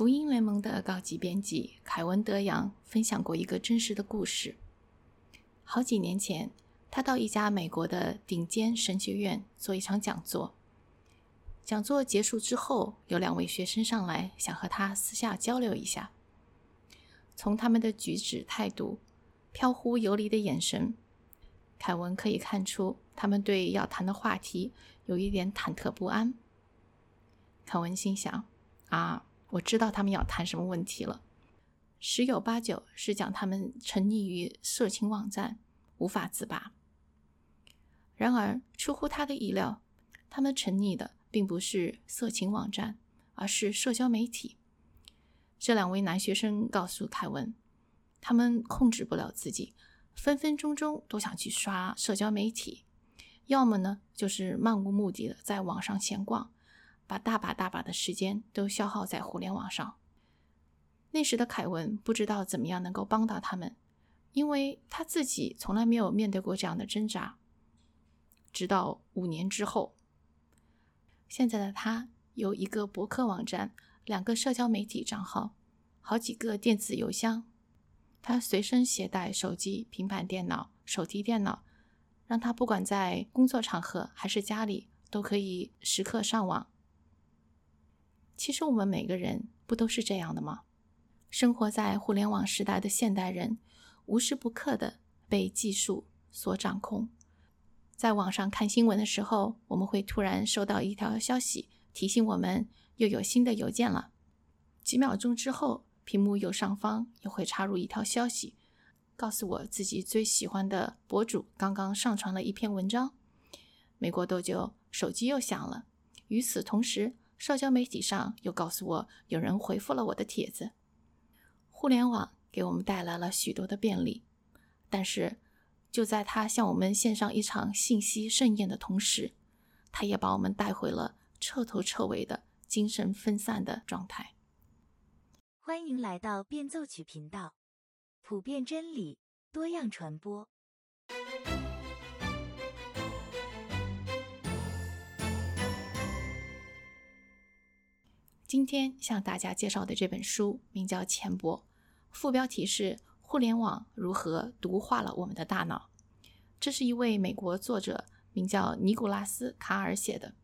福音联盟的高级编辑凯文·德扬分享过一个真实的故事。好几年前，他到一家美国的顶尖神学院做一场讲座。讲座结束之后，有两位学生上来想和他私下交流一下。从他们的举止态度、飘忽游离的眼神，凯文可以看出他们对要谈的话题有一点忐忑不安。凯文心想：“啊，我知道他们要谈什么问题了，十有八九是讲他们沉溺于色情网站，无法自拔。”然而，出乎他的意料，他们沉溺的。并不是色情网站，而是社交媒体。这两位男学生告诉凯文，他们控制不了自己，分分钟钟都想去刷社交媒体，要么呢就是漫无目的的在网上闲逛，把大把大把的时间都消耗在互联网上。那时的凯文不知道怎么样能够帮到他们，因为他自己从来没有面对过这样的挣扎。直到五年之后。现在的他有一个博客网站，两个社交媒体账号，好几个电子邮箱。他随身携带手机、平板电脑、手提电脑，让他不管在工作场合还是家里，都可以时刻上网。其实我们每个人不都是这样的吗？生活在互联网时代的现代人，无时不刻的被技术所掌控。在网上看新闻的时候，我们会突然收到一条消息，提醒我们又有新的邮件了。几秒钟之后，屏幕右上方又会插入一条消息，告诉我自己最喜欢的博主刚刚上传了一篇文章。没过多久，手机又响了。与此同时，社交媒体上又告诉我有人回复了我的帖子。互联网给我们带来了许多的便利，但是。就在他向我们献上一场信息盛宴的同时，他也把我们带回了彻头彻尾的精神分散的状态。欢迎来到变奏曲频道，普遍真理，多样传播。今天向大家介绍的这本书名叫《浅薄》，副标题是。互联网如何毒化了我们的大脑？这是一位美国作者，名叫尼古拉斯·卡尔写的。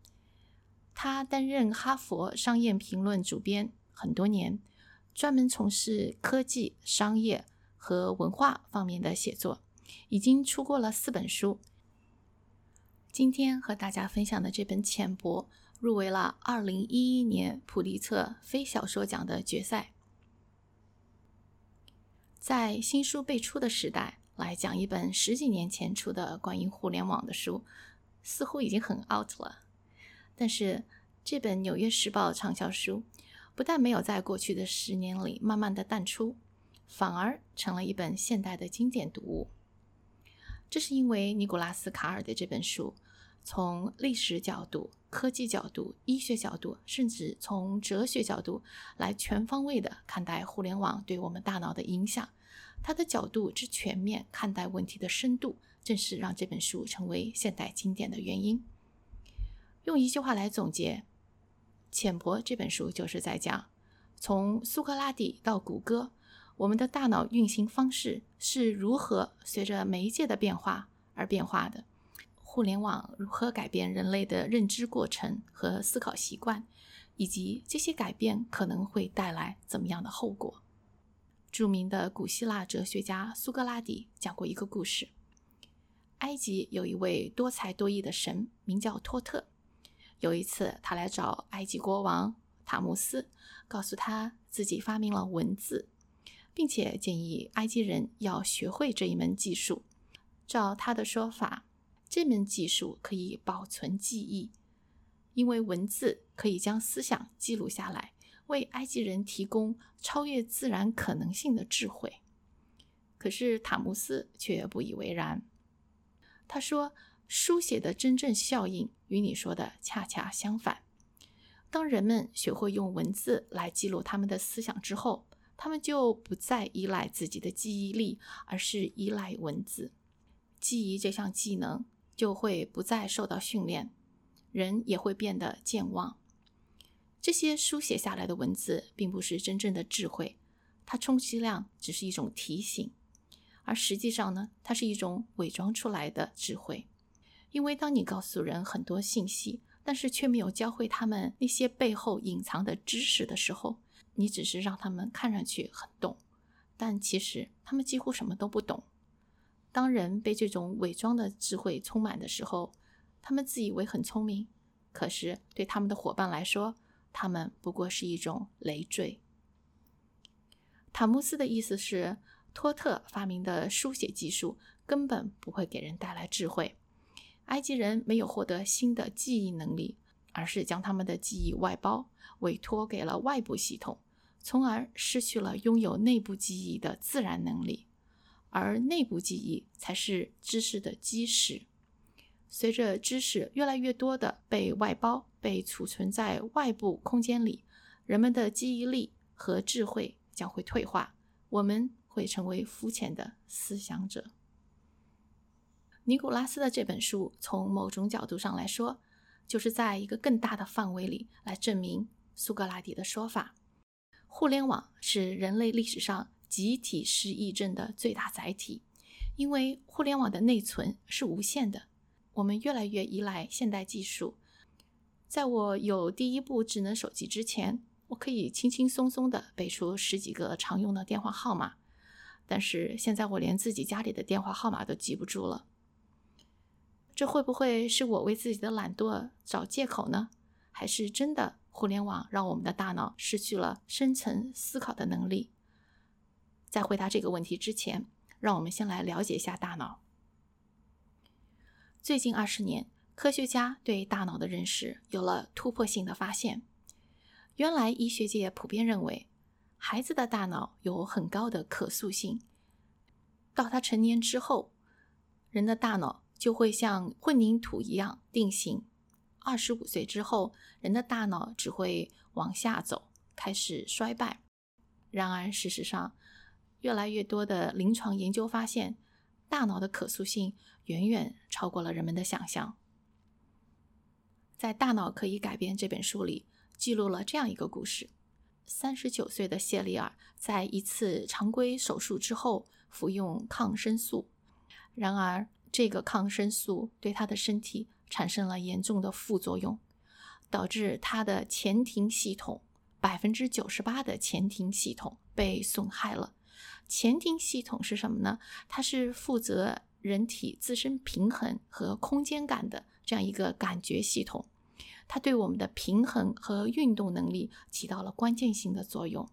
他担任哈佛商业评论主编很多年，专门从事科技、商业和文化方面的写作，已经出过了四本书。今天和大家分享的这本《浅薄》入围了2011年普利策非小说奖的决赛。在新书辈出的时代，来讲一本十几年前出的关于互联网的书，似乎已经很 out 了。但是这本《纽约时报》畅销书，不但没有在过去的十年里慢慢的淡出，反而成了一本现代的经典读物。这是因为尼古拉斯·卡尔的这本书，从历史角度、科技角度、医学角度，甚至从哲学角度来全方位的看待互联网对我们大脑的影响。他的角度之全面，看待问题的深度，正是让这本书成为现代经典的原因。用一句话来总结，《浅薄》这本书就是在讲，从苏格拉底到谷歌，我们的大脑运行方式是如何随着媒介的变化而变化的，互联网如何改变人类的认知过程和思考习惯，以及这些改变可能会带来怎么样的后果。著名的古希腊哲学家苏格拉底讲过一个故事：埃及有一位多才多艺的神，名叫托特。有一次，他来找埃及国王塔木斯，告诉他自己发明了文字，并且建议埃及人要学会这一门技术。照他的说法，这门技术可以保存记忆，因为文字可以将思想记录下来。为埃及人提供超越自然可能性的智慧，可是塔木斯却不以为然。他说：“书写的真正效应与你说的恰恰相反。当人们学会用文字来记录他们的思想之后，他们就不再依赖自己的记忆力，而是依赖文字。记忆这项技能就会不再受到训练，人也会变得健忘。”这些书写下来的文字并不是真正的智慧，它充其量只是一种提醒，而实际上呢，它是一种伪装出来的智慧。因为当你告诉人很多信息，但是却没有教会他们那些背后隐藏的知识的时候，你只是让他们看上去很懂，但其实他们几乎什么都不懂。当人被这种伪装的智慧充满的时候，他们自以为很聪明，可是对他们的伙伴来说，他们不过是一种累赘。塔木斯的意思是，托特发明的书写技术根本不会给人带来智慧。埃及人没有获得新的记忆能力，而是将他们的记忆外包，委托给了外部系统，从而失去了拥有内部记忆的自然能力。而内部记忆才是知识的基石。随着知识越来越多的被外包、被储存在外部空间里，人们的记忆力和智慧将会退化，我们会成为肤浅的思想者。尼古拉斯的这本书，从某种角度上来说，就是在一个更大的范围里来证明苏格拉底的说法：互联网是人类历史上集体失忆症的最大载体，因为互联网的内存是无限的。我们越来越依赖现代技术。在我有第一部智能手机之前，我可以轻轻松松地背出十几个常用的电话号码，但是现在我连自己家里的电话号码都记不住了。这会不会是我为自己的懒惰找借口呢？还是真的互联网让我们的大脑失去了深层思考的能力？在回答这个问题之前，让我们先来了解一下大脑。最近二十年，科学家对大脑的认识有了突破性的发现。原来医学界普遍认为，孩子的大脑有很高的可塑性，到他成年之后，人的大脑。就会像混凝土一样定型。二十五岁之后，人的大脑只会往下走，开始衰败。然而，事实上，越来越多的临床研究发现，大脑的可塑性远远超过了人们的想象。在《大脑可以改变》这本书里，记录了这样一个故事：三十九岁的谢丽尔在一次常规手术之后服用抗生素，然而。这个抗生素对他的身体产生了严重的副作用，导致他的前庭系统百分之九十八的前庭系统被损害了。前庭系统是什么呢？它是负责人体自身平衡和空间感的这样一个感觉系统，它对我们的平衡和运动能力起到了关键性的作用。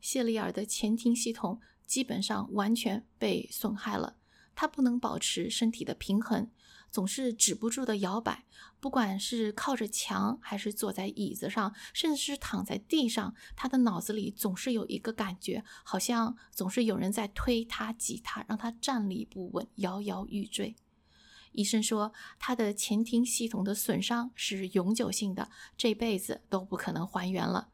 谢利尔的前庭系统基本上完全被损害了。他不能保持身体的平衡，总是止不住的摇摆。不管是靠着墙，还是坐在椅子上，甚至是躺在地上，他的脑子里总是有一个感觉，好像总是有人在推他、挤他，让他站立不稳，摇摇欲坠。医生说，他的前庭系统的损伤是永久性的，这辈子都不可能还原了。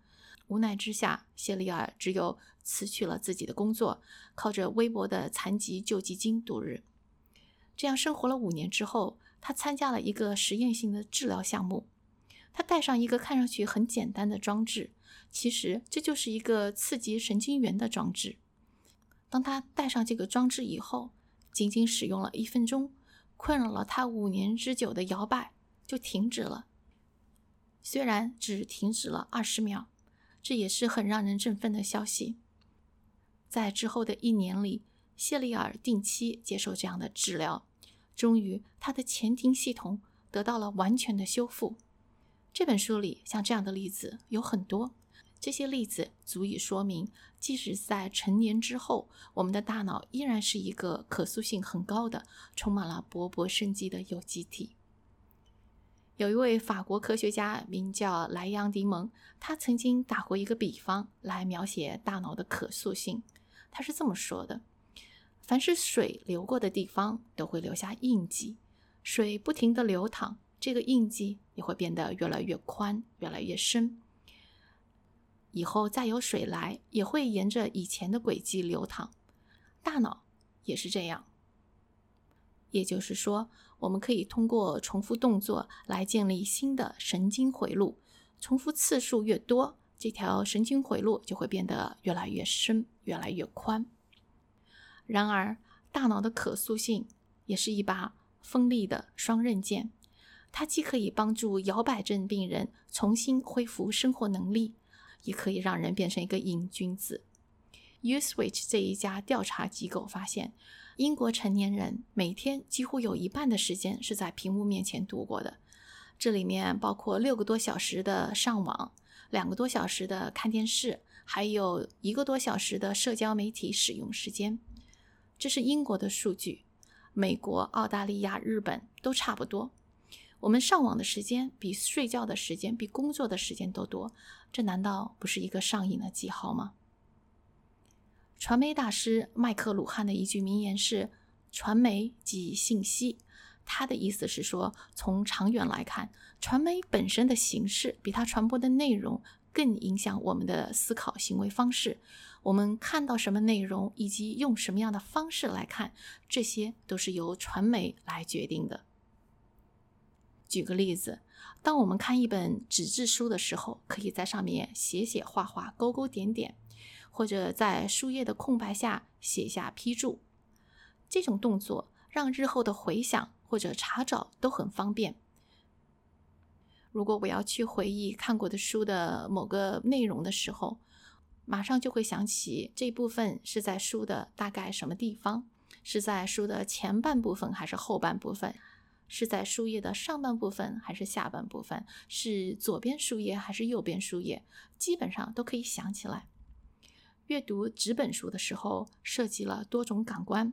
无奈之下，谢利尔只有辞去了自己的工作，靠着微薄的残疾救济金度日。这样生活了五年之后，他参加了一个实验性的治疗项目。他戴上一个看上去很简单的装置，其实这就是一个刺激神经元的装置。当他戴上这个装置以后，仅仅使用了一分钟，困扰了他五年之久的摇摆就停止了。虽然只停止了二十秒。这也是很让人振奋的消息。在之后的一年里，谢利尔定期接受这样的治疗，终于他的前庭系统得到了完全的修复。这本书里像这样的例子有很多，这些例子足以说明，即使在成年之后，我们的大脑依然是一个可塑性很高的、充满了勃勃生机的有机体。有一位法国科学家名叫莱昂迪蒙，他曾经打过一个比方来描写大脑的可塑性。他是这么说的：凡是水流过的地方都会留下印记，水不停地流淌，这个印记也会变得越来越宽、越来越深。以后再有水来，也会沿着以前的轨迹流淌。大脑也是这样。也就是说，我们可以通过重复动作来建立新的神经回路，重复次数越多，这条神经回路就会变得越来越深、越来越宽。然而，大脑的可塑性也是一把锋利的双刃剑，它既可以帮助摇摆症病人重新恢复生活能力，也可以让人变成一个瘾君子。Uswitch 这一家调查机构发现，英国成年人每天几乎有一半的时间是在屏幕面前度过的，这里面包括六个多小时的上网，两个多小时的看电视，还有一个多小时的社交媒体使用时间。这是英国的数据，美国、澳大利亚、日本都差不多。我们上网的时间比睡觉的时间、比工作的时间都多，这难道不是一个上瘾的记号吗？传媒大师麦克鲁汉的一句名言是：“传媒即信息。”他的意思是说，从长远来看，传媒本身的形式比它传播的内容更影响我们的思考行为方式。我们看到什么内容，以及用什么样的方式来看，这些都是由传媒来决定的。举个例子，当我们看一本纸质书的时候，可以在上面写写画画、勾勾点点，或者在书页的空白下写下批注。这种动作让日后的回想或者查找都很方便。如果我要去回忆看过的书的某个内容的时候，马上就会想起这部分是在书的大概什么地方？是在书的前半部分还是后半部分？是在书页的上半部分还是下半部分？是左边书页还是右边书页？基本上都可以想起来。阅读纸本书的时候，涉及了多种感官。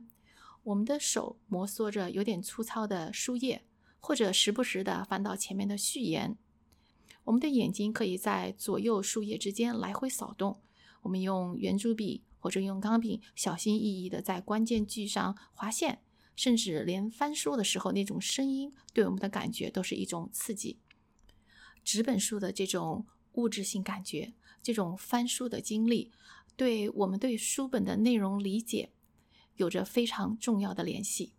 我们的手摩挲着有点粗糙的书页，或者时不时的翻到前面的序言。我们的眼睛可以在左右书页之间来回扫动。我们用圆珠笔或者用钢笔，小心翼翼的在关键句上划线，甚至连翻书的时候那种声音，对我们的感觉都是一种刺激。纸本书的这种物质性感觉，这种翻书的经历，对我们对书本的内容理解有着非常重要的联系。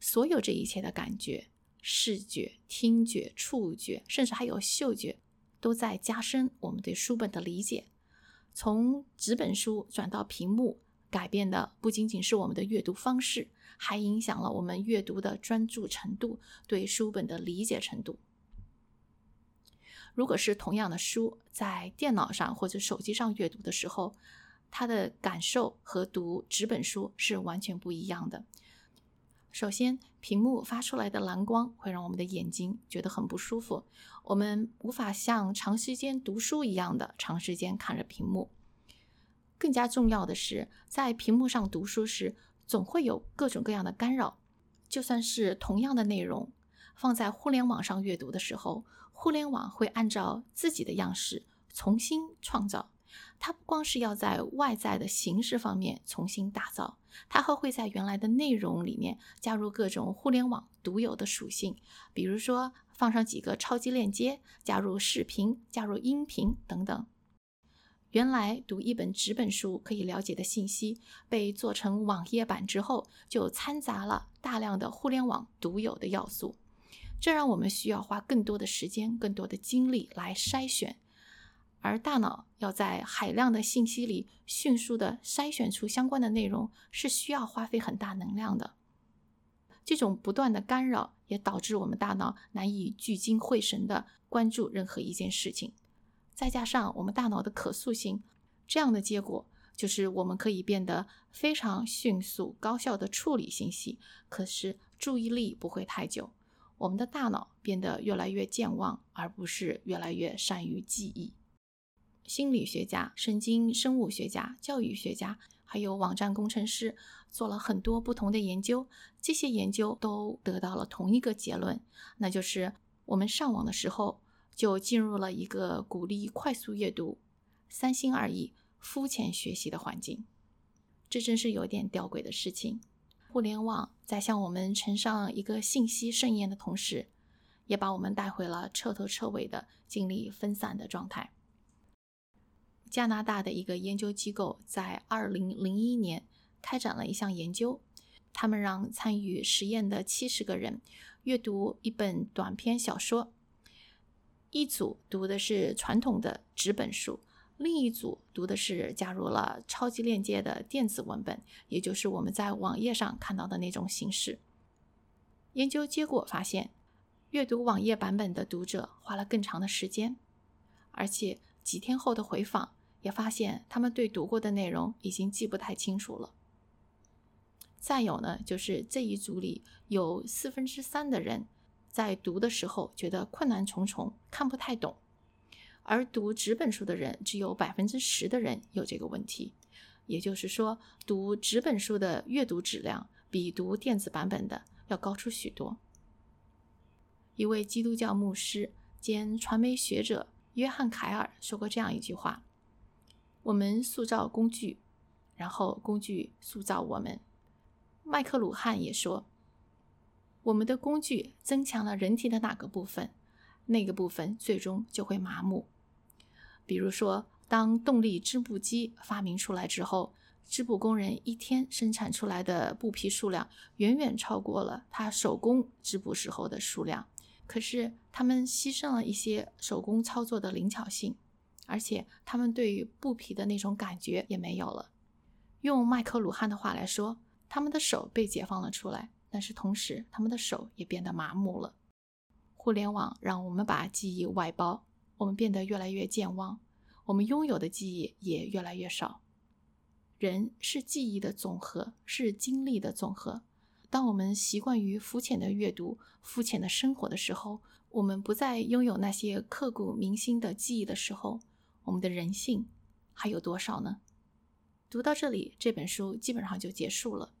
所有这一切的感觉，视觉、听觉、触觉，甚至还有嗅觉，都在加深我们对书本的理解。从纸本书转到屏幕，改变的不仅仅是我们的阅读方式，还影响了我们阅读的专注程度、对书本的理解程度。如果是同样的书，在电脑上或者手机上阅读的时候，它的感受和读纸本书是完全不一样的。首先，屏幕发出来的蓝光会让我们的眼睛觉得很不舒服，我们无法像长时间读书一样的长时间看着屏幕。更加重要的是，在屏幕上读书时，总会有各种各样的干扰。就算是同样的内容，放在互联网上阅读的时候，互联网会按照自己的样式重新创造。它不光是要在外在的形式方面重新打造，它还会在原来的内容里面加入各种互联网独有的属性，比如说放上几个超级链接，加入视频、加入音频等等。原来读一本纸本书可以了解的信息，被做成网页版之后，就掺杂了大量的互联网独有的要素，这让我们需要花更多的时间、更多的精力来筛选。而大脑要在海量的信息里迅速的筛选出相关的内容，是需要花费很大能量的。这种不断的干扰也导致我们大脑难以聚精会神的关注任何一件事情。再加上我们大脑的可塑性，这样的结果就是我们可以变得非常迅速、高效的处理信息，可是注意力不会太久。我们的大脑变得越来越健忘，而不是越来越善于记忆。心理学家、神经生物学家、教育学家，还有网站工程师，做了很多不同的研究。这些研究都得到了同一个结论，那就是我们上网的时候就进入了一个鼓励快速阅读、三心二意、肤浅学习的环境。这真是有点吊诡的事情。互联网在向我们呈上一个信息盛宴的同时，也把我们带回了彻头彻尾的精力分散的状态。加拿大的一个研究机构在二零零一年开展了一项研究，他们让参与实验的七十个人阅读一本短篇小说，一组读的是传统的纸本书，另一组读的是加入了超级链接的电子文本，也就是我们在网页上看到的那种形式。研究结果发现，阅读网页版本的读者花了更长的时间，而且几天后的回访也发现，他们对读过的内容已经记不太清楚了。再有呢，就是这一组里有四分之三的人。在读的时候觉得困难重重，看不太懂，而读纸本书的人只有百分之十的人有这个问题，也就是说，读纸本书的阅读质量比读电子版本的要高出许多。一位基督教牧师兼传媒学者约翰·凯尔说过这样一句话：“我们塑造工具，然后工具塑造我们。”麦克鲁汉也说。我们的工具增强了人体的哪个部分，那个部分最终就会麻木。比如说，当动力织布机发明出来之后，织布工人一天生产出来的布匹数量远远超过了他手工织布时候的数量。可是，他们牺牲了一些手工操作的灵巧性，而且他们对于布匹的那种感觉也没有了。用麦克鲁汉的话来说，他们的手被解放了出来。但是同时，他们的手也变得麻木了。互联网让我们把记忆外包，我们变得越来越健忘，我们拥有的记忆也越来越少。人是记忆的总和，是经历的总和。当我们习惯于肤浅的阅读、肤浅的生活的时候，我们不再拥有那些刻骨铭心的记忆的时候，我们的人性还有多少呢？读到这里，这本书基本上就结束了。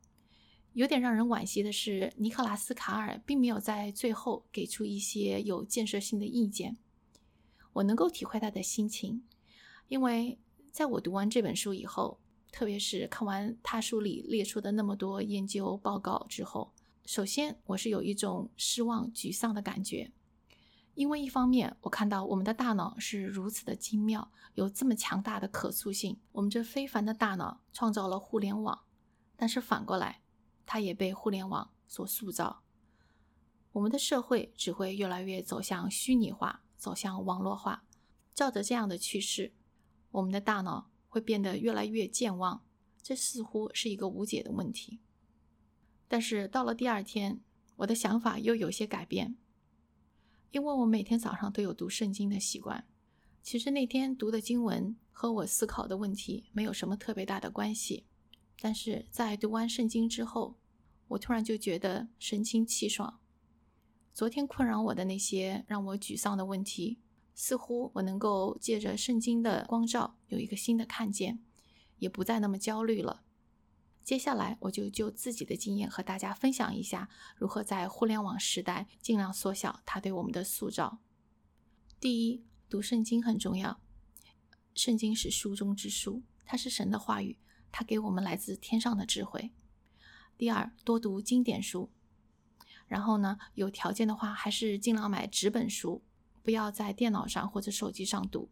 有点让人惋惜的是，尼克拉斯·卡尔并没有在最后给出一些有建设性的意见。我能够体会他的心情，因为在我读完这本书以后，特别是看完他书里列出的那么多研究报告之后，首先我是有一种失望、沮丧的感觉。因为一方面，我看到我们的大脑是如此的精妙，有这么强大的可塑性，我们这非凡的大脑创造了互联网，但是反过来。它也被互联网所塑造，我们的社会只会越来越走向虚拟化，走向网络化。照着这样的趋势，我们的大脑会变得越来越健忘，这似乎是一个无解的问题。但是到了第二天，我的想法又有些改变，因为我每天早上都有读圣经的习惯。其实那天读的经文和我思考的问题没有什么特别大的关系，但是在读完圣经之后。我突然就觉得神清气爽。昨天困扰我的那些让我沮丧的问题，似乎我能够借着圣经的光照有一个新的看见，也不再那么焦虑了。接下来，我就就自己的经验和大家分享一下，如何在互联网时代尽量缩小它对我们的塑造。第一，读圣经很重要。圣经是书中之书，它是神的话语，它给我们来自天上的智慧。第二，多读经典书，然后呢，有条件的话，还是尽量买纸本书，不要在电脑上或者手机上读。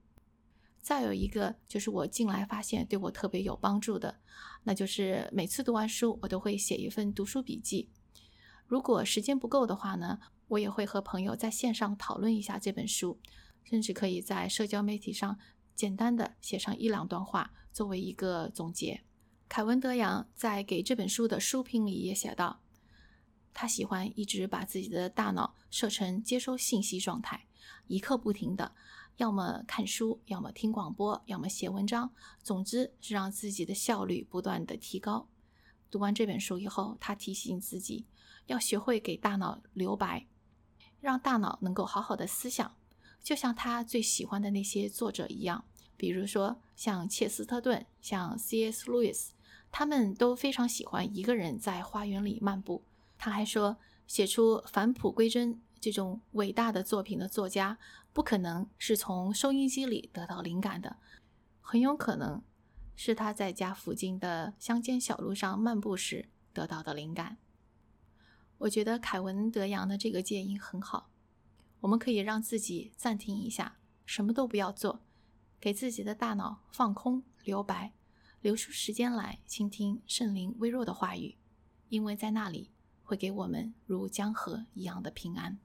再有一个，就是我近来发现对我特别有帮助的，那就是每次读完书，我都会写一份读书笔记。如果时间不够的话呢，我也会和朋友在线上讨论一下这本书，甚至可以在社交媒体上简单的写上一两段话，作为一个总结。凯文·德扬在给这本书的书评里也写道：“他喜欢一直把自己的大脑设成接收信息状态，一刻不停的，要么看书，要么听广播，要么写文章，总之是让自己的效率不断的提高。读完这本书以后，他提醒自己要学会给大脑留白，让大脑能够好好的思想，就像他最喜欢的那些作者一样，比如说像切斯特顿，像 C.S. 路易斯。”他们都非常喜欢一个人在花园里漫步。他还说，写出《返璞归真》这种伟大的作品的作家，不可能是从收音机里得到灵感的，很有可能是他在家附近的乡间小路上漫步时得到的灵感。我觉得凯文·德扬的这个建议很好，我们可以让自己暂停一下，什么都不要做，给自己的大脑放空、留白。留出时间来倾听圣灵微弱的话语，因为在那里会给我们如江河一样的平安。